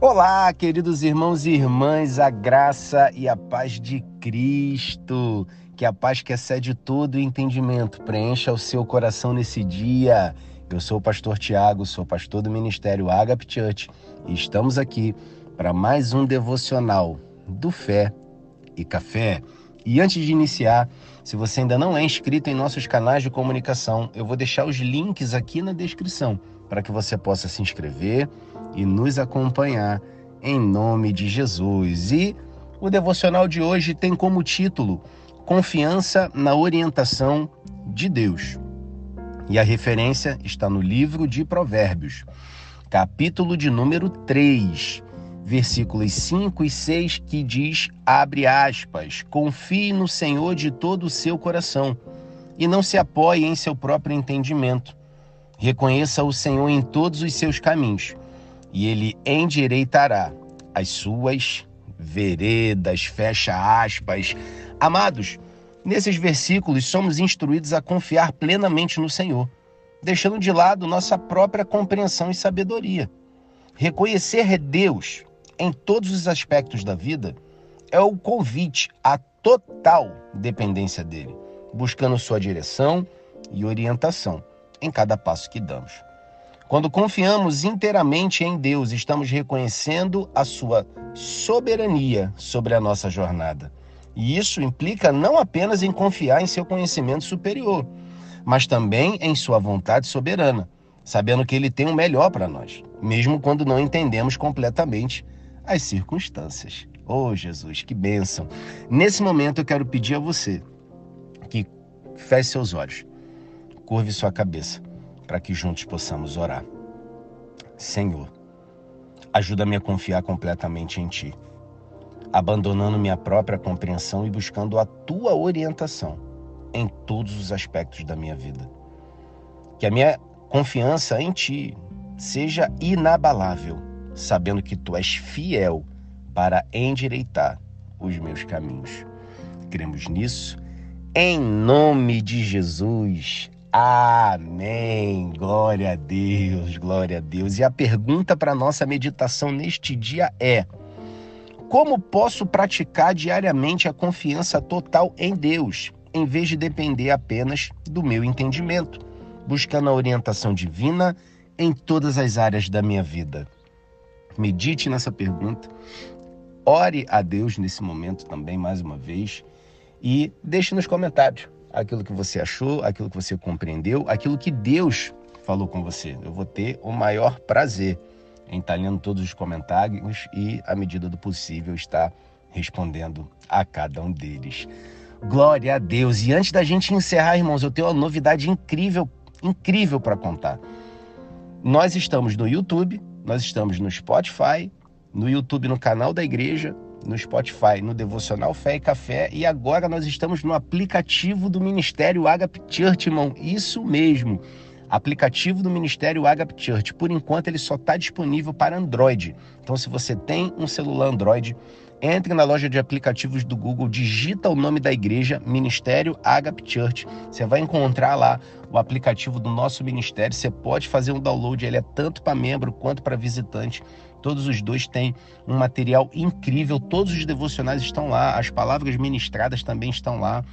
Olá, queridos irmãos e irmãs, a graça e a paz de Cristo. Que a paz que excede todo o entendimento preencha o seu coração nesse dia. Eu sou o pastor Tiago, sou pastor do Ministério Agape Church e estamos aqui para mais um devocional do Fé e Café. E antes de iniciar, se você ainda não é inscrito em nossos canais de comunicação, eu vou deixar os links aqui na descrição para que você possa se inscrever e nos acompanhar em nome de Jesus. E o devocional de hoje tem como título Confiança na orientação de Deus. E a referência está no livro de Provérbios, capítulo de número 3, versículos 5 e 6, que diz: abre aspas, confie no Senhor de todo o seu coração e não se apoie em seu próprio entendimento. Reconheça o Senhor em todos os seus caminhos e ele endireitará as suas veredas, fecha aspas. Amados, nesses versículos somos instruídos a confiar plenamente no Senhor, deixando de lado nossa própria compreensão e sabedoria. Reconhecer Deus em todos os aspectos da vida é o convite à total dependência dele, buscando sua direção e orientação em cada passo que damos. Quando confiamos inteiramente em Deus, estamos reconhecendo a sua soberania sobre a nossa jornada. E isso implica não apenas em confiar em seu conhecimento superior, mas também em sua vontade soberana, sabendo que ele tem o melhor para nós, mesmo quando não entendemos completamente as circunstâncias. Oh, Jesus, que bênção! Nesse momento eu quero pedir a você que feche seus olhos, curve sua cabeça para que juntos possamos orar. Senhor, ajuda-me a confiar completamente em Ti, abandonando minha própria compreensão e buscando a Tua orientação em todos os aspectos da minha vida. Que a minha confiança em Ti seja inabalável, sabendo que Tu és fiel para endireitar os meus caminhos. Cremos nisso. Em nome de Jesus. Amém. Glória a Deus, glória a Deus. E a pergunta para nossa meditação neste dia é: como posso praticar diariamente a confiança total em Deus, em vez de depender apenas do meu entendimento, buscando a orientação divina em todas as áreas da minha vida? Medite nessa pergunta. Ore a Deus nesse momento também, mais uma vez, e deixe nos comentários aquilo que você achou, aquilo que você compreendeu, aquilo que Deus falou com você. Eu vou ter o maior prazer em estar lendo todos os comentários e, à medida do possível, estar respondendo a cada um deles. Glória a Deus. E antes da gente encerrar, irmãos, eu tenho uma novidade incrível, incrível para contar. Nós estamos no YouTube, nós estamos no Spotify, no YouTube no canal da igreja, no Spotify, no Devocional Fé e Café e agora nós estamos no aplicativo do Ministério Agape Church, irmão. Isso mesmo. Aplicativo do Ministério Agape Church. Por enquanto ele só está disponível para Android. Então se você tem um celular Android, entre na loja de aplicativos do Google, digita o nome da igreja, Ministério Agape Church. Você vai encontrar lá o aplicativo do nosso ministério. Você pode fazer um download, ele é tanto para membro quanto para visitante. Todos os dois têm um material incrível, todos os devocionais estão lá, as palavras ministradas também estão lá.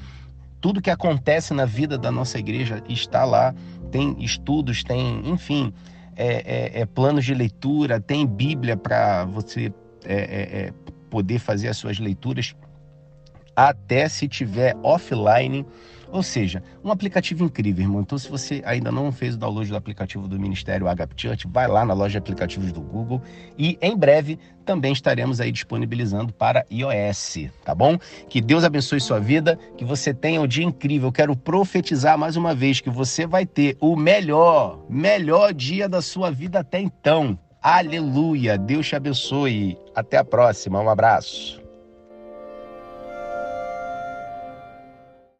Tudo que acontece na vida da nossa igreja está lá. Tem estudos, tem, enfim, é, é, é planos de leitura, tem Bíblia para você é, é, é, poder fazer as suas leituras até se tiver offline ou seja, um aplicativo incrível, irmão. Então, se você ainda não fez o download do aplicativo do Ministério Agape Church, vai lá na loja de aplicativos do Google e em breve também estaremos aí disponibilizando para iOS, tá bom? Que Deus abençoe sua vida, que você tenha um dia incrível. Eu quero profetizar mais uma vez que você vai ter o melhor, melhor dia da sua vida até então. Aleluia. Deus te abençoe. Até a próxima. Um abraço.